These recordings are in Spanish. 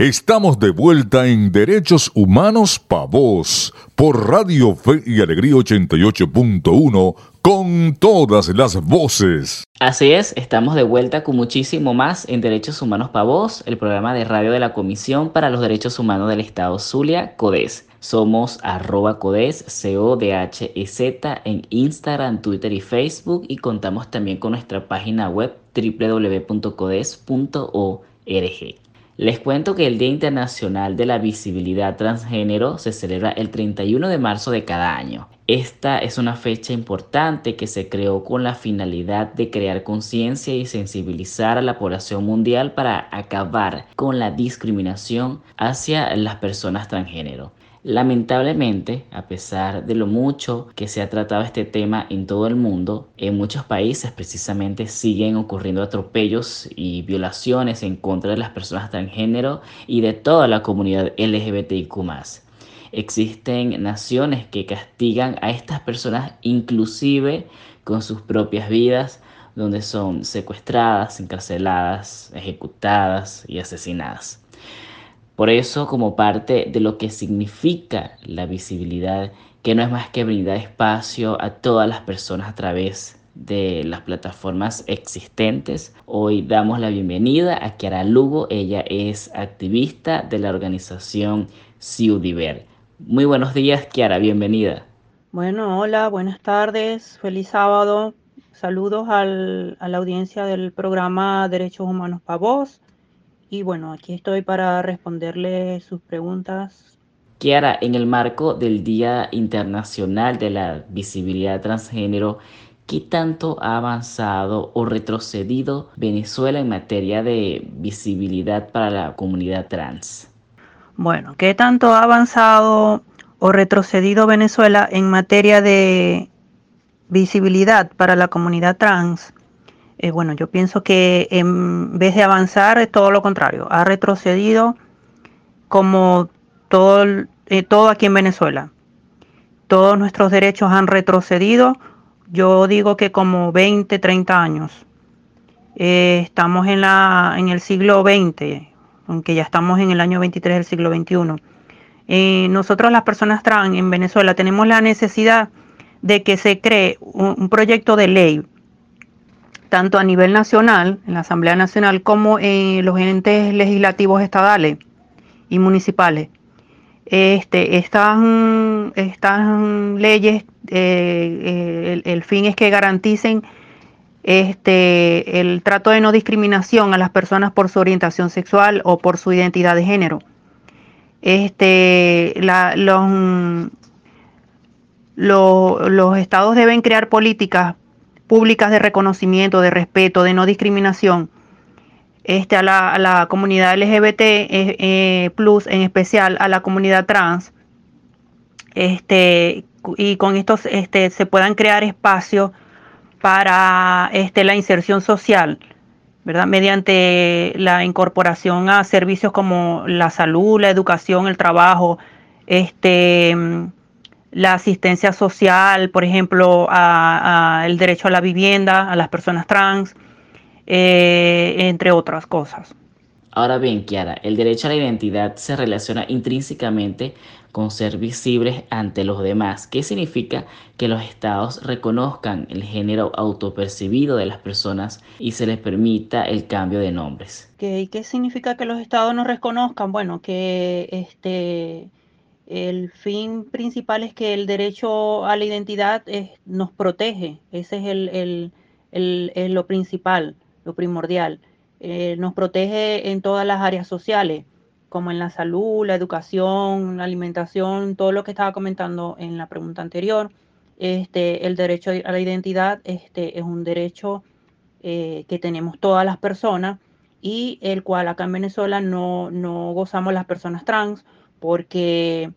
Estamos de vuelta en Derechos Humanos Pa' Vos por Radio Fe y Alegría 88.1 con todas las voces. Así es, estamos de vuelta con muchísimo más en Derechos Humanos Pa' Vos, el programa de radio de la Comisión para los Derechos Humanos del Estado Zulia, CODES. Somos arroba CODES, C-O-D-H-E-Z en Instagram, Twitter y Facebook y contamos también con nuestra página web www.codes.org. Les cuento que el Día Internacional de la Visibilidad Transgénero se celebra el 31 de marzo de cada año. Esta es una fecha importante que se creó con la finalidad de crear conciencia y sensibilizar a la población mundial para acabar con la discriminación hacia las personas transgénero. Lamentablemente, a pesar de lo mucho que se ha tratado este tema en todo el mundo, en muchos países precisamente siguen ocurriendo atropellos y violaciones en contra de las personas transgénero y de toda la comunidad LGBTIQ. Existen naciones que castigan a estas personas inclusive con sus propias vidas, donde son secuestradas, encarceladas, ejecutadas y asesinadas. Por eso, como parte de lo que significa la visibilidad, que no es más que brindar espacio a todas las personas a través de las plataformas existentes. Hoy damos la bienvenida a Kiara Lugo. Ella es activista de la organización Ciudiver. Muy buenos días, Kiara, bienvenida. Bueno, hola, buenas tardes, feliz sábado. Saludos a la audiencia del programa Derechos Humanos para Vos. Y bueno, aquí estoy para responderle sus preguntas. Kiara, en el marco del Día Internacional de la Visibilidad Transgénero, ¿qué tanto ha avanzado o retrocedido Venezuela en materia de visibilidad para la comunidad trans? Bueno, ¿qué tanto ha avanzado o retrocedido Venezuela en materia de visibilidad para la comunidad trans? Eh, bueno, yo pienso que en vez de avanzar es todo lo contrario, ha retrocedido como todo, eh, todo aquí en Venezuela. Todos nuestros derechos han retrocedido, yo digo que como 20, 30 años. Eh, estamos en, la, en el siglo XX, aunque ya estamos en el año 23 del siglo XXI. nosotros las personas trans en Venezuela tenemos la necesidad de que se cree un proyecto de ley tanto a nivel nacional, en la Asamblea Nacional, como en los entes legislativos estadales y municipales. Este, estas, leyes, eh, el, fin es que garanticen este, el trato de no discriminación a las personas por su orientación sexual o por su identidad de género. Este, los estados deben crear políticas públicas de reconocimiento, de respeto, de no discriminación este, a, la, comunidad LGBT eh, eh, plus, en especial a la comunidad trans, este, y con esto este, se puedan crear espacios para este, la inserción social, ¿verdad? mediante la incorporación a servicios como la salud, la educación, el trabajo, este, la asistencia social, por ejemplo, a, el derecho a la vivienda, a las personas trans, eh, entre otras cosas. Ahora bien, Kiara, el derecho a la identidad se relaciona intrínsecamente con ser visibles ante los demás. ¿Qué significa que los estados reconozcan el género autopercibido de las personas y se les permita el cambio de nombres? ¿Qué, qué significa que los estados no reconozcan? Bueno, que este el fin principal es que el derecho a la identidad nos protege, ese es el, lo principal, lo primordial. Eh, nos protege en todas las áreas sociales, como en la salud, la educación, la alimentación, todo lo que estaba comentando en la pregunta anterior. Este, el derecho a la identidad este, es un derecho eh, que tenemos todas las personas y el cual acá en Venezuela no, no gozamos las personas trans porque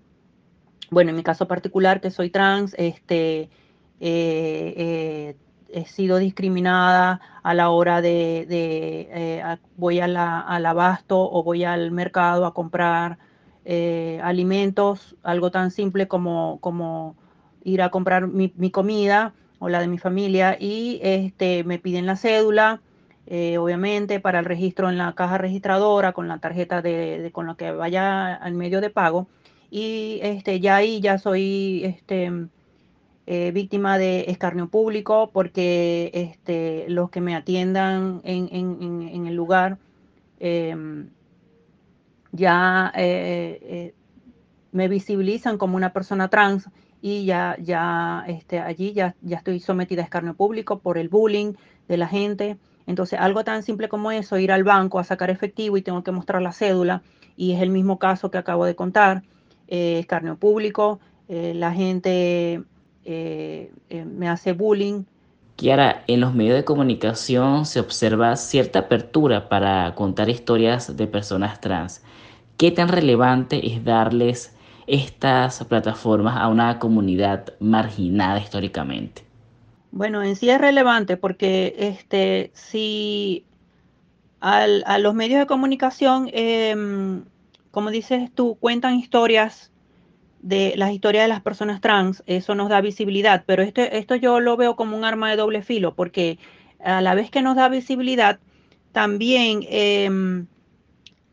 bueno, en mi caso particular, que soy trans, este, eh, eh, he sido discriminada a la hora de, eh, voy al abasto o voy al mercado a comprar alimentos, algo tan simple como, ir a comprar mi, comida o la de mi familia y este, me piden la cédula eh, obviamente para el registro en la caja registradora con la tarjeta de, con la que vaya al medio de pago y este ya ahí ya soy este eh, víctima de escarnio público porque este los que me atiendan en, en, el lugar em, ya eh, me visibilizan como una persona trans y ya ya este allí ya ya estoy sometida a escarnio público por el bullying de la gente. Entonces, algo tan simple como eso, ir al banco a sacar efectivo y tengo que mostrar la cédula, y es el mismo caso que acabo de contar, eh, escarnio público, eh, la gente eh, eh, me hace bullying. Kiara, en los medios de comunicación se observa cierta apertura para contar historias de personas trans. ¿Qué tan relevante es darles estas plataformas a una comunidad marginada históricamente? Bueno, en sí es relevante porque este, si a los medios de comunicación, em, como dices tú, cuentan historias de las historias de las personas trans, eso nos da visibilidad, pero esto, esto yo lo veo como un arma de doble filo, porque a la vez que nos da visibilidad, también em,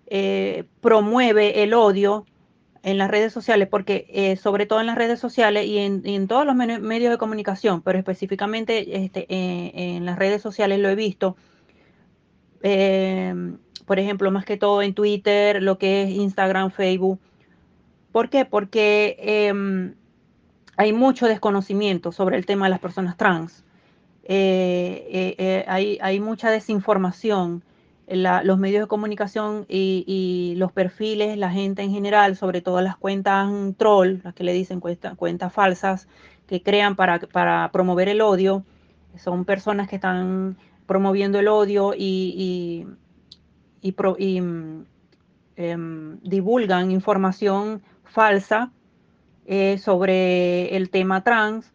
eh, promueve el odio en las redes sociales, porque eh, sobre todo en las redes sociales y en, todos los medios de comunicación, pero específicamente este, eh, en las redes sociales lo he visto, em, por ejemplo, más que todo en Twitter, lo que es Instagram, Facebook. ¿Por qué? Porque em, hay mucho desconocimiento sobre el tema de las personas trans. Eh, hay, hay mucha desinformación los medios de comunicación y, los perfiles, la gente en general, sobre todo las cuentas troll, las que le dicen cuentas falsas, que crean para, promover el odio, son personas que están promoviendo el odio y, em, divulgan información falsa eh, sobre el tema trans.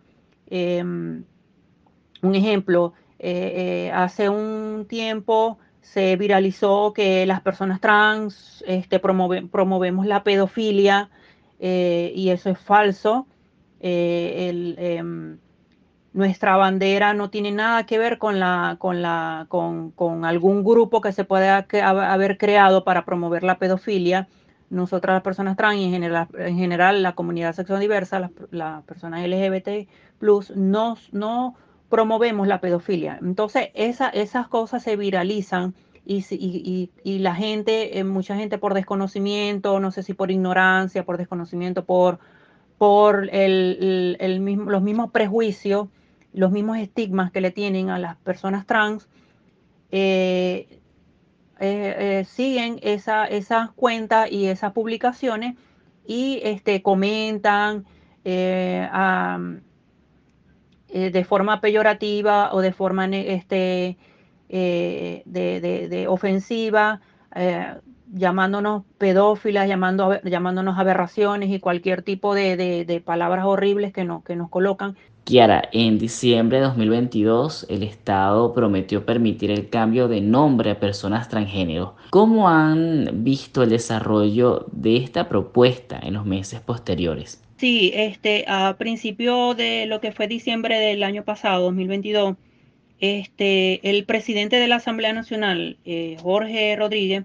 Em, un ejemplo, eh, eh, hace un tiempo se viralizó que las personas trans este, promovemos la pedofilia y eso es falso. Eh, em, nuestra bandera no tiene nada que ver con, la, con, la, con, algún grupo que se pueda haber creado para promover la pedofilia. Nosotras las personas trans y en general, en general la comunidad sexual diversa, las, personas LGBT, no, no promovemos la pedofilia. Entonces, esas cosas se viralizan y, la gente, eh, mucha gente por desconocimiento, no sé si por ignorancia, por desconocimiento, por, por el, mismo, los mismos prejuicios, los mismos estigmas que le tienen a las personas trans, eh, eh, siguen esa, esas cuentas y esas publicaciones y este, comentan, eh, de forma peyorativa o de forma este, eh, ofensiva, eh, llamándonos pedófilas, llamando, llamándonos aberraciones y cualquier tipo de, palabras horribles que nos colocan. Kiara, en diciembre de 2022 el Estado prometió permitir el cambio de nombre a personas transgénero. ¿Cómo han visto el desarrollo de esta propuesta en los meses posteriores? Sí, este, a principio de lo que fue diciembre del año pasado, 2022, este, el presidente de la Asamblea Nacional, eh, Jorge Rodríguez,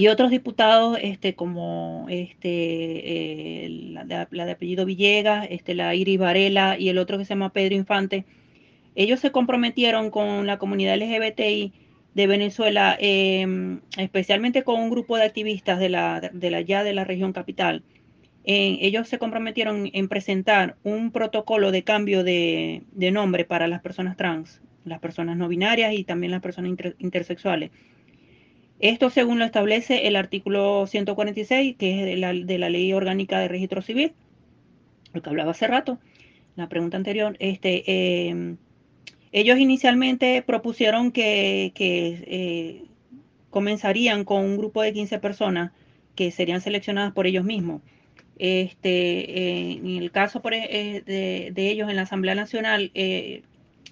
y otros diputados, este, como este, la, de, apellido Villegas, este, la Iris Varela y el otro que se llama Pedro Infante, ellos se comprometieron con la comunidad LGBTI de Venezuela, em, especialmente con un grupo de activistas de la, de la ya de la región capital, ellos se comprometieron en presentar un protocolo de cambio de, nombre para las personas trans, las personas no binarias y también las personas intersexuales. Esto según lo establece el artículo 146, que es de la, de la Ley Orgánica de Registro Civil, lo que hablaba hace rato, la pregunta anterior. Este, eh, ellos inicialmente propusieron que, eh, comenzarían con un grupo de 15 personas que serían seleccionadas por ellos mismos este, en el caso e, eh, de, ellos en la Asamblea Nacional, eh,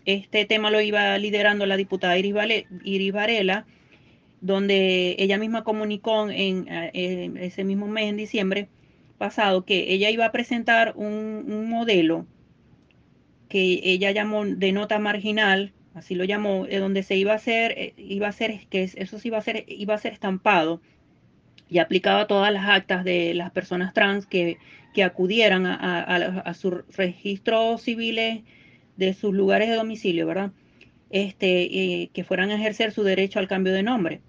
este tema lo iba liderando la diputada Iris, Varela, donde ella misma comunicó en, eh, ese mismo mes, en diciembre pasado, que ella iba a presentar un, modelo que ella llamó de nota marginal así lo llamó, donde se iba a hacer, iba a ser, que eso sí iba a ser, iba a ser estampado y aplicado a todas las actas de las personas trans que, que acudieran a, a, sus registros civiles de sus lugares de domicilio, ¿verdad? Este, que fueran a ejercer su derecho al cambio de nombre.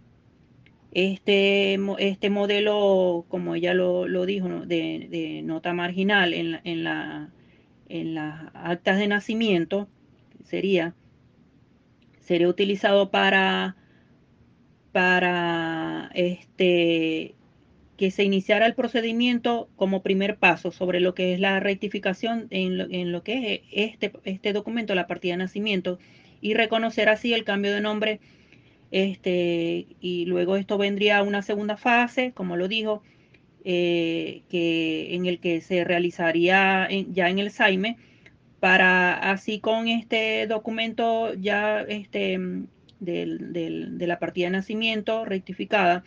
Este, este modelo, como ella lo, dijo, de, nota marginal en, en, la, en las actas de nacimiento, sería, sería utilizado para, para este, que se iniciara el procedimiento como primer paso sobre lo que es la rectificación en lo, en lo que es este, este documento, la partida de nacimiento, y reconocer así el cambio de nombre este, y luego esto vendría a una segunda fase, como lo dijo, eh, que, en el que se realizaría ya en el SAIME, para así con este documento ya este, de la partida de nacimiento rectificada,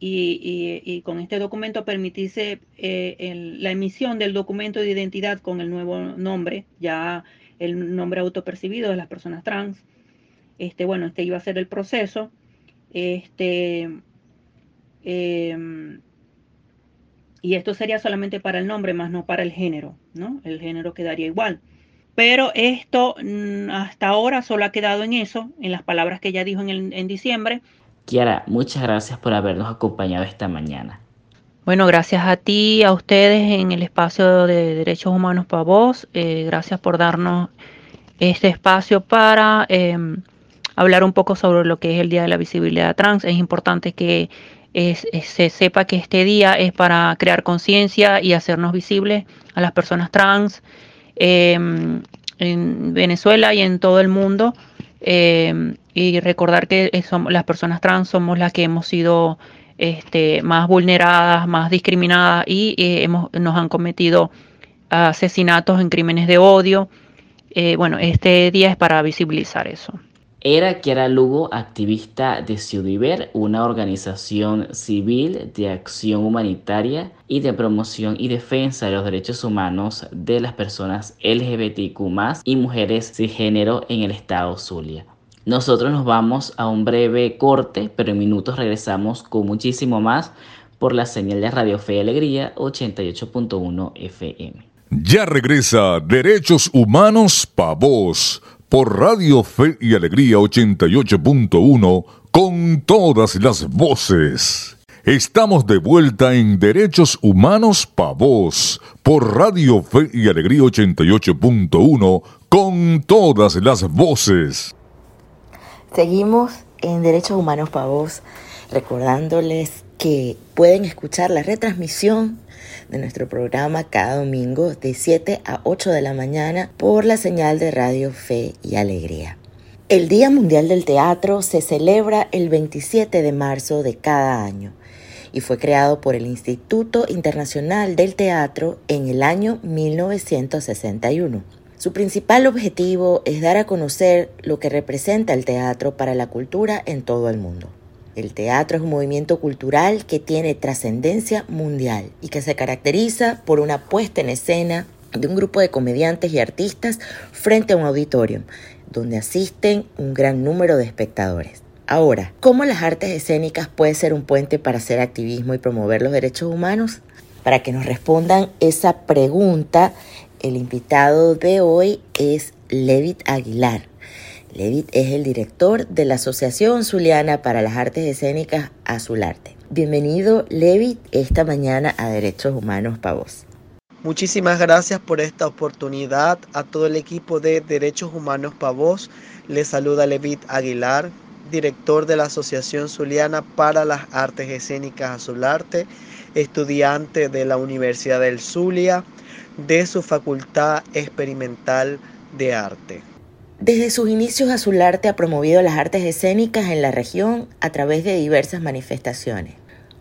y, con este documento permitirse eh, la emisión del documento de identidad con el nuevo nombre, ya el nombre autopercibido de las personas trans, este, bueno, este iba a ser el proceso. Este, em, y esto sería solamente para el nombre, más no para el género, ¿no? El género quedaría igual. Pero esto mm, hasta ahora solo ha quedado en eso, en las palabras que ella dijo en, en diciembre. Kiara, muchas gracias por habernos acompañado esta mañana. Bueno, gracias a ti, a ustedes en el espacio de Derechos Humanos para Vos. Eh, gracias por darnos este espacio para em, hablar un poco sobre lo que es el Día de la Visibilidad Trans. Es importante que se sepa que este día es para crear conciencia y hacernos visibles a las personas trans em, en Venezuela y en todo el mundo. Em, y recordar que las personas trans somos las que hemos sido este, más vulneradas, más discriminadas y eh, hemos, nos han cometido asesinatos en crímenes de odio. Eh, bueno, este día es para visibilizar eso. Era Kiara Lugo, activista de Ciudiver, una organización civil de acción humanitaria y de promoción y defensa de los derechos humanos de las personas LGBTQ y mujeres género en el estado Zulia. Nosotros nos vamos a un breve corte, pero en minutos regresamos con muchísimo más por la señal de Radio Fe y Alegría 88.1 FM. Ya regresa Derechos Humanos Pa' Vos por Radio Fe y Alegría 88.1 con todas las voces. Estamos de vuelta en Derechos Humanos Pa' Vos por Radio Fe y Alegría 88.1 con todas las voces. Seguimos en Derechos Humanos Pa' Vos recordándoles que pueden escuchar la retransmisión de nuestro programa cada domingo de 7 a 8 de la mañana por la señal de Radio Fe y Alegría. El Día Mundial del Teatro se celebra el 27 de marzo de cada año y fue creado por el Instituto Internacional del Teatro en el año 1961. Su principal objetivo es dar a conocer lo que representa el teatro para la cultura en todo el mundo. El teatro es un movimiento cultural que tiene trascendencia mundial y que se caracteriza por una puesta en escena de un grupo de comediantes y artistas frente a un auditorio, donde asisten un gran número de espectadores. Ahora, ¿cómo las artes escénicas pueden ser un puente para hacer activismo y promover los derechos humanos? Para que nos respondan esa pregunta, el invitado de hoy es Levit Aguilar. Levit es el director de la Asociación Zuliana para las Artes Escénicas Azularte. Bienvenido, Levit, esta mañana a Derechos Humanos para vos. Muchísimas gracias por esta oportunidad. A todo el equipo de Derechos Humanos para vos, le saluda Levit Aguilar, director de la Asociación Zuliana para las Artes Escénicas Azularte, estudiante de la Universidad del Zulia, de su Facultad Experimental de Arte. Desde sus inicios Azularte ha promovido las artes escénicas en la región a través de diversas manifestaciones.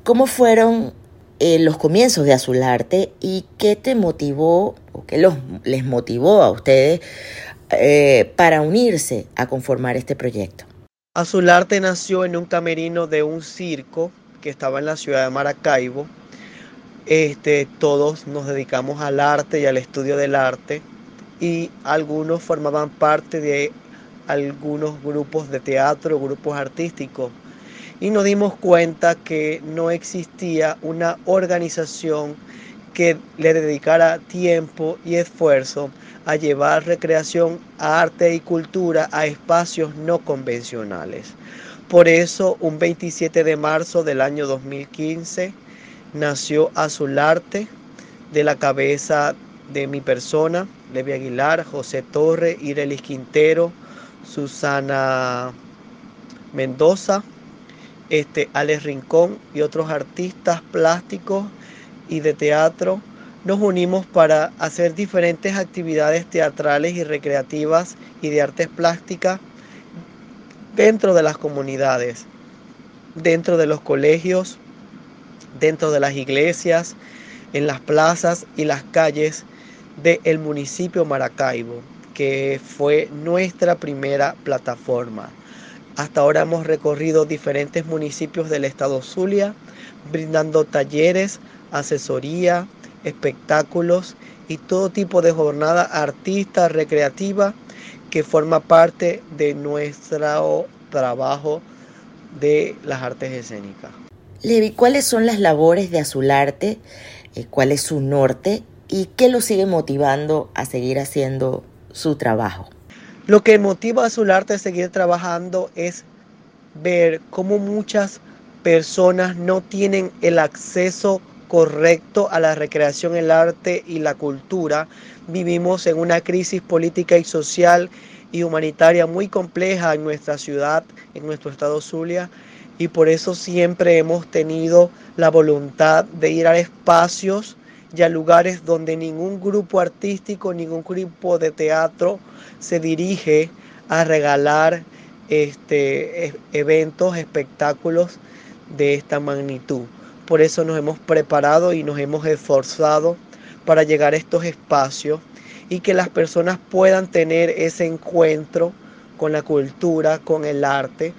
¿Cómo fueron eh, los comienzos de Azularte y qué te motivó o qué los, les motivó a ustedes eh, para unirse a conformar este proyecto? Azularte nació en un camerino de un circo que estaba en la ciudad de Maracaibo. Este, todos nos dedicamos al arte y al estudio del arte y algunos formaban parte de algunos grupos de teatro, grupos artísticos, y nos dimos cuenta que no existía una organización que le dedicara tiempo y esfuerzo a llevar recreación, arte y cultura a espacios no convencionales. Por eso, un 27 de marzo del año 2015 nació Azularte de la cabeza de mi persona, Levi Aguilar, José Torre, Irelis Quintero, Susana Mendoza, este, Alex Rincón y otros artistas plásticos y de teatro, nos unimos para hacer diferentes actividades teatrales y recreativas y de artes plásticas dentro de las comunidades, dentro de los colegios, dentro de las iglesias, en las plazas y las calles del municipio Maracaibo, que fue nuestra primera plataforma. Hasta ahora hemos recorrido diferentes municipios del estado Zulia, brindando talleres, asesoría, espectáculos y todo tipo de jornada artista recreativa que forma parte de nuestro trabajo de las artes escénicas. Levi, ¿cuáles son las labores de Azularte? Eh, ¿Cuál es su norte? ¿Y qué lo sigue motivando a seguir haciendo su trabajo? Lo que motiva a Azularte a seguir trabajando es ver cómo muchas personas no tienen el acceso correcto a la recreación, el arte y la cultura. Vivimos en una crisis política y social y humanitaria muy compleja en nuestra ciudad, en nuestro estado Zulia, y por eso siempre hemos tenido la voluntad de ir a espacios y a lugares donde ningún grupo artístico, ningún grupo de teatro se dirige a regalar este, e, eventos, espectáculos de esta magnitud. Por eso nos hemos preparado y nos hemos esforzado para llegar a estos espacios y que las personas puedan tener ese encuentro con la cultura, con el arte,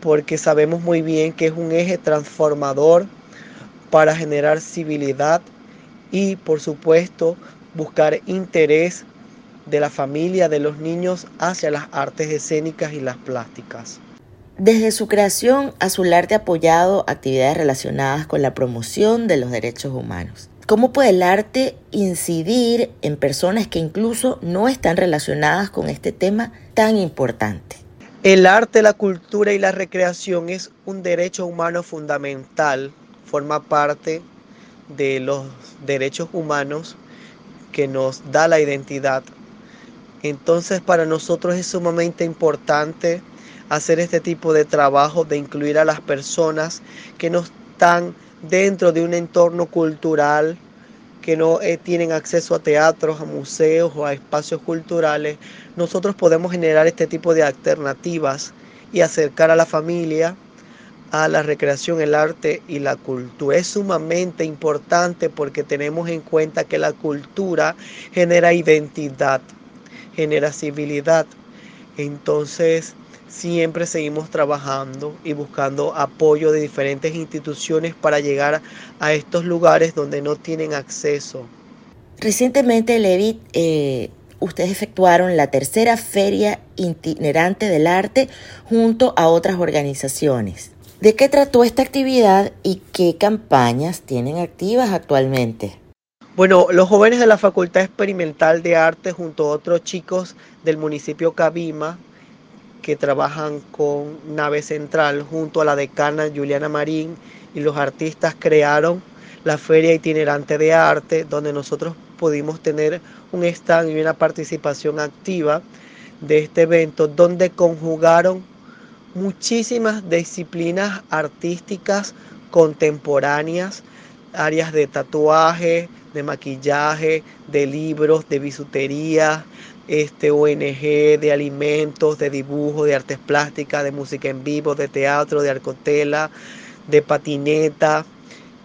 porque sabemos muy bien que es un eje transformador para generar civilidad y por supuesto buscar interés de la familia, de los niños hacia las artes escénicas y las plásticas. Desde su creación, Azularte ha apoyado actividades relacionadas con la promoción de los derechos humanos. ¿Cómo puede el arte incidir en personas que incluso no están relacionadas con este tema tan importante? El arte, la cultura y la recreación es un derecho humano fundamental, forma parte de los derechos humanos que nos da la identidad. Entonces para nosotros es sumamente importante hacer este tipo de trabajo, de incluir a las personas que no están dentro de un entorno cultural, que no eh, tienen acceso a teatros, a museos o a espacios culturales, nosotros podemos generar este tipo de alternativas y acercar a la familia a la recreación, el arte y la cultura. Es sumamente importante porque tenemos en cuenta que la cultura genera identidad, genera civilidad. Entonces, siempre seguimos trabajando y buscando apoyo de diferentes instituciones para llegar a estos lugares donde no tienen acceso. Recientemente, Levi, eh, ustedes efectuaron la tercera feria itinerante del arte junto a otras organizaciones. ¿De qué trató esta actividad y qué campañas tienen activas actualmente? Bueno, los jóvenes de la Facultad Experimental de Arte junto a otros chicos del municipio Cabima que trabajan con Nave Central junto a la decana Juliana Marín y los artistas crearon la Feria Itinerante de Arte, donde nosotros pudimos tener un stand y una participación activa de este evento, donde conjugaron muchísimas disciplinas artísticas contemporáneas, áreas de tatuaje, de maquillaje, de libros, de bisutería, este, ONG de alimentos, de dibujo, de artes plásticas, de música en vivo, de teatro, de arcotela, de patineta,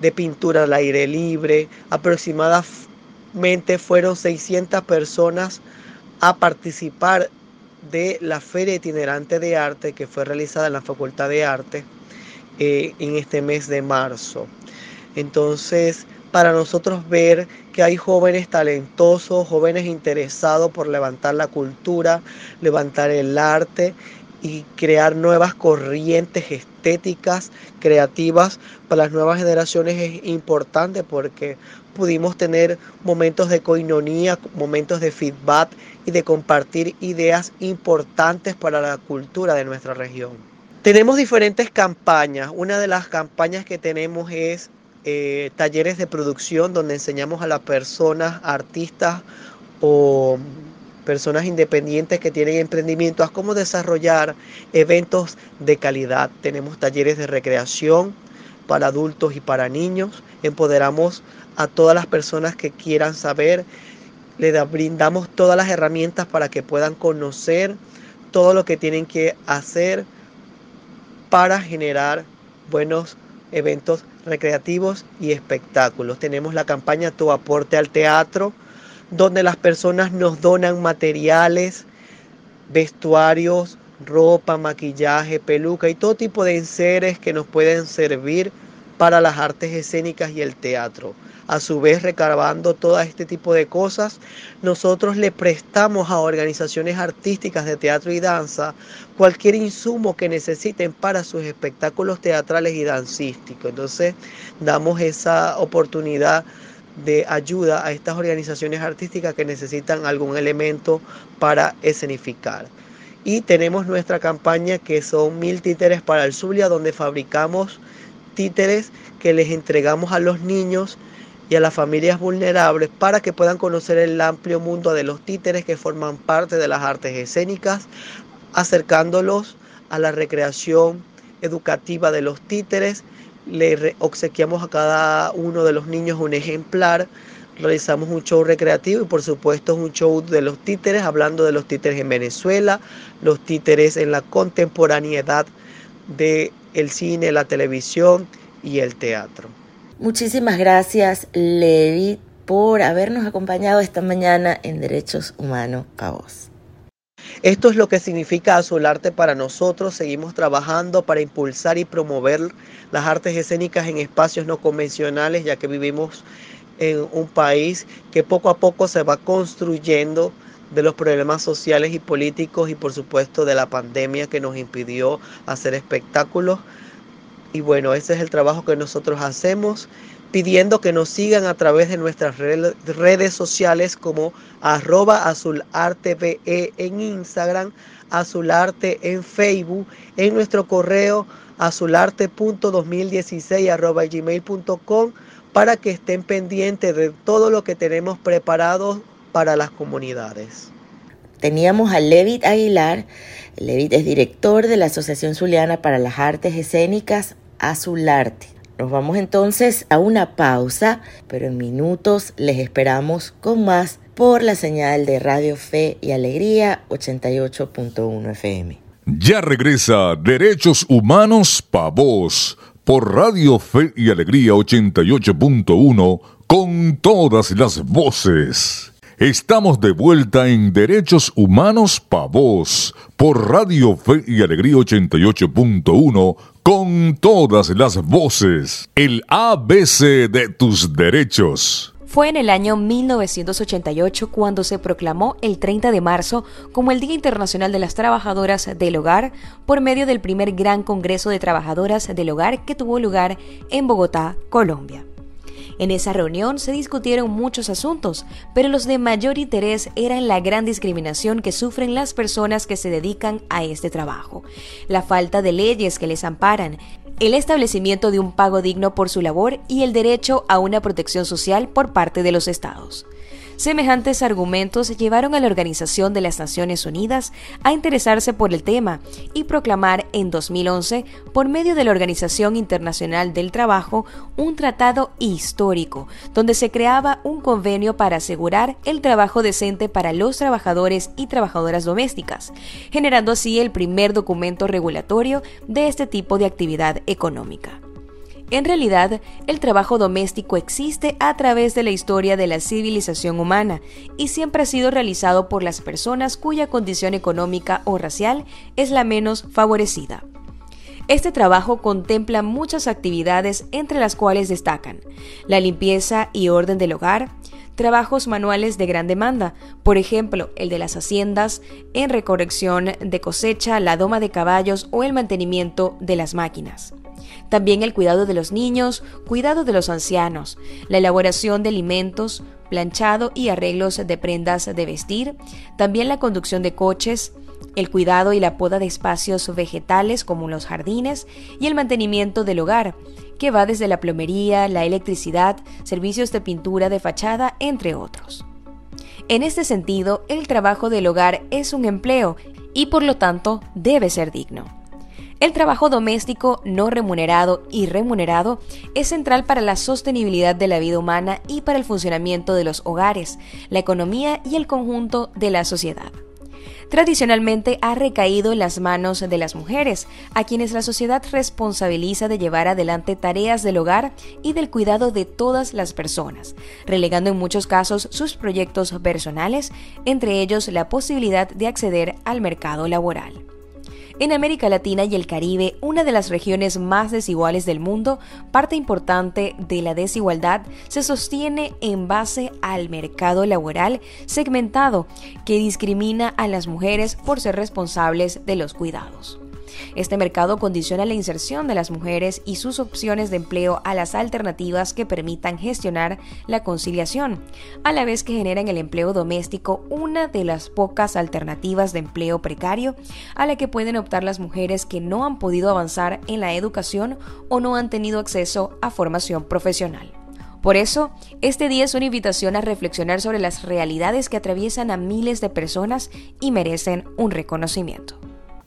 de pintura al aire libre. Aproximadamente fueron 600 personas a participar de la Feria Itinerante de Arte que fue realizada en la Facultad de Arte eh, en este mes de marzo. Entonces, para nosotros ver que hay jóvenes talentosos, jóvenes interesados por levantar la cultura, levantar el arte y crear nuevas corrientes estéticas, creativas para las nuevas generaciones es importante porque pudimos tener momentos de coinonía, momentos de feedback y de compartir ideas importantes para la cultura de nuestra región. Tenemos diferentes campañas. Una de las campañas que tenemos es eh, talleres de producción donde enseñamos a las personas, artistas o personas independientes que tienen emprendimiento a cómo desarrollar eventos de calidad. Tenemos talleres de recreación para adultos y para niños. Empoderamos a todas las personas que quieran saber. Le brindamos todas las herramientas para que puedan conocer todo lo que tienen que hacer para generar buenos eventos recreativos y espectáculos. Tenemos la campaña Tu aporte al teatro, donde las personas nos donan materiales, vestuarios, ropa, maquillaje, peluca y todo tipo de enseres que nos pueden servir para las artes escénicas y el teatro a su vez recabando todo este tipo de cosas, nosotros le prestamos a organizaciones artísticas de teatro y danza cualquier insumo que necesiten para sus espectáculos teatrales y dancísticos. Entonces damos esa oportunidad de ayuda a estas organizaciones artísticas que necesitan algún elemento para escenificar. Y tenemos nuestra campaña que son mil títeres para el Zulia, donde fabricamos títeres que les entregamos a los niños y a las familias vulnerables para que puedan conocer el amplio mundo de los títeres que forman parte de las artes escénicas, acercándolos a la recreación educativa de los títeres. Le obsequiamos a cada uno de los niños un ejemplar, realizamos un show recreativo y por supuesto un show de los títeres, hablando de los títeres en Venezuela, los títeres en la contemporaneidad del el cine, la televisión y el teatro. Muchísimas gracias, Levi, por habernos acompañado esta mañana en Derechos Humanos Cabos. Esto es lo que significa Azul Arte para nosotros. Seguimos trabajando para impulsar y promover las artes escénicas en espacios no convencionales, ya que vivimos en un país que poco a poco se va construyendo de los problemas sociales y políticos y por supuesto de la pandemia que nos impidió hacer espectáculos. Y bueno, ese es el trabajo que nosotros hacemos, pidiendo que nos sigan a través de nuestras redes sociales como arroba azularte en Instagram, azularte en Facebook, en nuestro correo azularte.2016 arroba gmail.com para que estén pendientes de todo lo que tenemos preparado para las comunidades. Teníamos a Levit Aguilar. Levit es director de la Asociación Zuliana para las Artes Escénicas Azularte. Nos vamos entonces a una pausa, pero en minutos les esperamos con más por la señal de Radio Fe y Alegría 88.1 FM. Ya regresa Derechos Humanos Pa' Vos por Radio Fe y Alegría 88.1 con todas las voces. Estamos de vuelta en Derechos Humanos Pa' Vos por Radio Fe y Alegría 88.1 con todas las voces. El ABC de tus derechos. Fue en el año 1988 cuando se proclamó el 30 de marzo como el Día Internacional de las Trabajadoras del Hogar por medio del primer Gran Congreso de Trabajadoras del Hogar que tuvo lugar en Bogotá, Colombia. En esa reunión se discutieron muchos asuntos, pero los de mayor interés eran la gran discriminación que sufren las personas que se dedican a este trabajo, la falta de leyes que les amparan, el establecimiento de un pago digno por su labor y el derecho a una protección social por parte de los estados. Semejantes argumentos llevaron a la Organización de las Naciones Unidas a interesarse por el tema y proclamar en 2011, por medio de la Organización Internacional del Trabajo, un tratado histórico, donde se creaba un convenio para asegurar el trabajo decente para los trabajadores y trabajadoras domésticas, generando así el primer documento regulatorio de este tipo de actividad económica. En realidad, el trabajo doméstico existe a través de la historia de la civilización humana y siempre ha sido realizado por las personas cuya condición económica o racial es la menos favorecida. Este trabajo contempla muchas actividades entre las cuales destacan la limpieza y orden del hogar, trabajos manuales de gran demanda, por ejemplo, el de las haciendas, en recorrección de cosecha, la doma de caballos o el mantenimiento de las máquinas. También el cuidado de los niños, cuidado de los ancianos, la elaboración de alimentos, planchado y arreglos de prendas de vestir, también la conducción de coches, el cuidado y la poda de espacios vegetales como los jardines y el mantenimiento del hogar, que va desde la plomería, la electricidad, servicios de pintura de fachada, entre otros. En este sentido, el trabajo del hogar es un empleo y por lo tanto debe ser digno. El trabajo doméstico no remunerado y remunerado es central para la sostenibilidad de la vida humana y para el funcionamiento de los hogares, la economía y el conjunto de la sociedad tradicionalmente ha recaído en las manos de las mujeres, a quienes la sociedad responsabiliza de llevar adelante tareas del hogar y del cuidado de todas las personas, relegando en muchos casos sus proyectos personales, entre ellos la posibilidad de acceder al mercado laboral. En América Latina y el Caribe, una de las regiones más desiguales del mundo, parte importante de la desigualdad se sostiene en base al mercado laboral segmentado que discrimina a las mujeres por ser responsables de los cuidados. Este mercado condiciona la inserción de las mujeres y sus opciones de empleo a las alternativas que permitan gestionar la conciliación, a la vez que generan el empleo doméstico una de las pocas alternativas de empleo precario a la que pueden optar las mujeres que no han podido avanzar en la educación o no han tenido acceso a formación profesional. Por eso, este día es una invitación a reflexionar sobre las realidades que atraviesan a miles de personas y merecen un reconocimiento.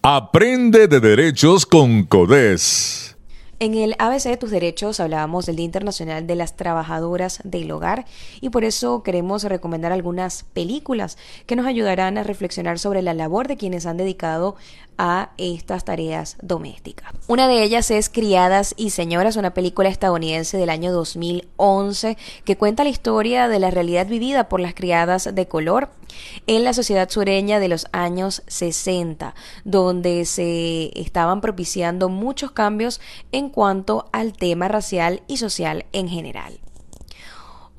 Aprende de derechos con CODES. En el ABC de tus derechos hablábamos del Día Internacional de las Trabajadoras del Hogar y por eso queremos recomendar algunas películas que nos ayudarán a reflexionar sobre la labor de quienes han dedicado a estas tareas domésticas. Una de ellas es Criadas y Señoras, una película estadounidense del año 2011 que cuenta la historia de la realidad vivida por las criadas de color en la sociedad sureña de los años 60, donde se estaban propiciando muchos cambios en cuanto al tema racial y social en general.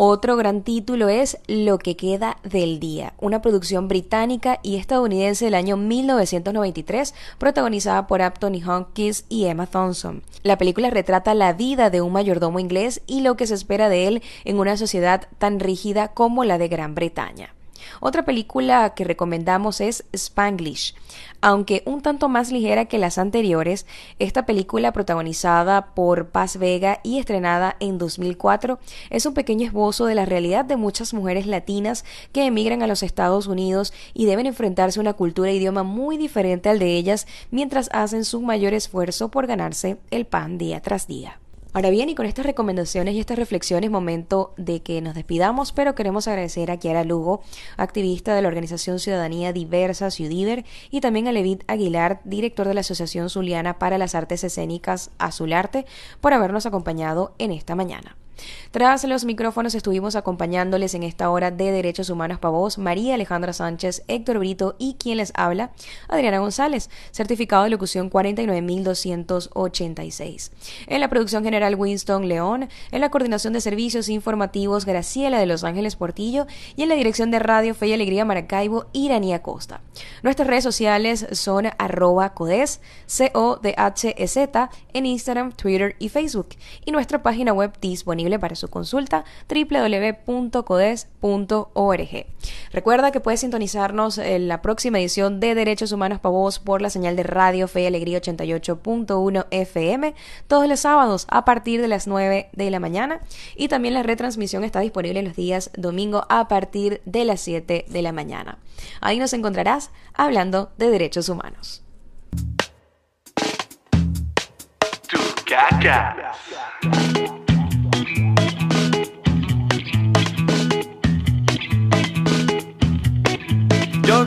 Otro gran título es Lo que queda del día, una producción británica y estadounidense del año 1993, protagonizada por Anthony Hopkins y Emma Thompson. La película retrata la vida de un mayordomo inglés y lo que se espera de él en una sociedad tan rígida como la de Gran Bretaña. Otra película que recomendamos es Spanglish. Aunque un tanto más ligera que las anteriores, esta película protagonizada por Paz Vega y estrenada en 2004 es un pequeño esbozo de la realidad de muchas mujeres latinas que emigran a los Estados Unidos y deben enfrentarse a una cultura e idioma muy diferente al de ellas mientras hacen su mayor esfuerzo por ganarse el pan día tras día. Ahora bien, y con estas recomendaciones y estas reflexiones, momento de que nos despidamos, pero queremos agradecer a Kiara Lugo, activista de la organización Ciudadanía Diversa, Ciudiver, y también a Levit Aguilar, director de la Asociación Zuliana para las Artes Escénicas Azularte, por habernos acompañado en esta mañana. Tras los micrófonos estuvimos acompañándoles en esta hora de Derechos Humanos para Vos, María Alejandra Sánchez, Héctor Brito y quien les habla, Adriana González, certificado de locución 49286. En la producción general Winston León, en la coordinación de servicios informativos Graciela de Los Ángeles Portillo y en la dirección de Radio Fe y Alegría Maracaibo, Iranía Costa. Nuestras redes sociales son arroba codes, C-O-D-H-E-Z, en Instagram, Twitter y Facebook. Y nuestra página web disponible para su consulta www.codes.org. Recuerda que puedes sintonizarnos en la próxima edición de Derechos Humanos para Vos por la señal de Radio Fe y Alegría 88.1 FM todos los sábados a partir de las 9 de la mañana y también la retransmisión está disponible los días domingo a partir de las 7 de la mañana. Ahí nos encontrarás hablando de derechos humanos.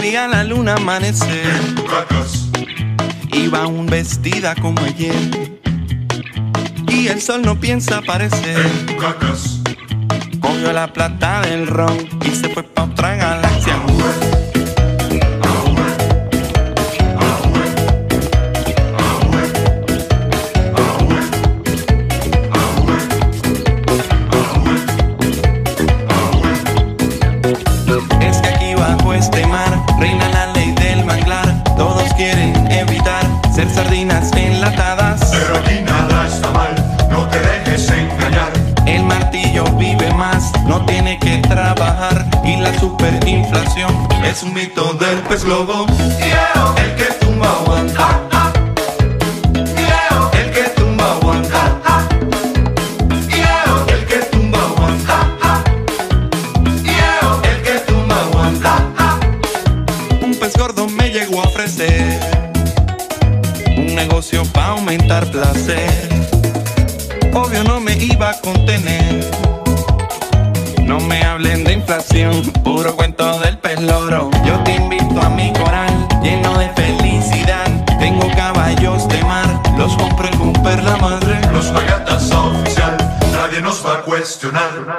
Vi a la luna amanecer. Iba un vestida como ayer. Y el sol no piensa aparecer. Cogió la plata del ron y se fue pa' otra galaxia. Es un mito del pez globo. Cuestionar.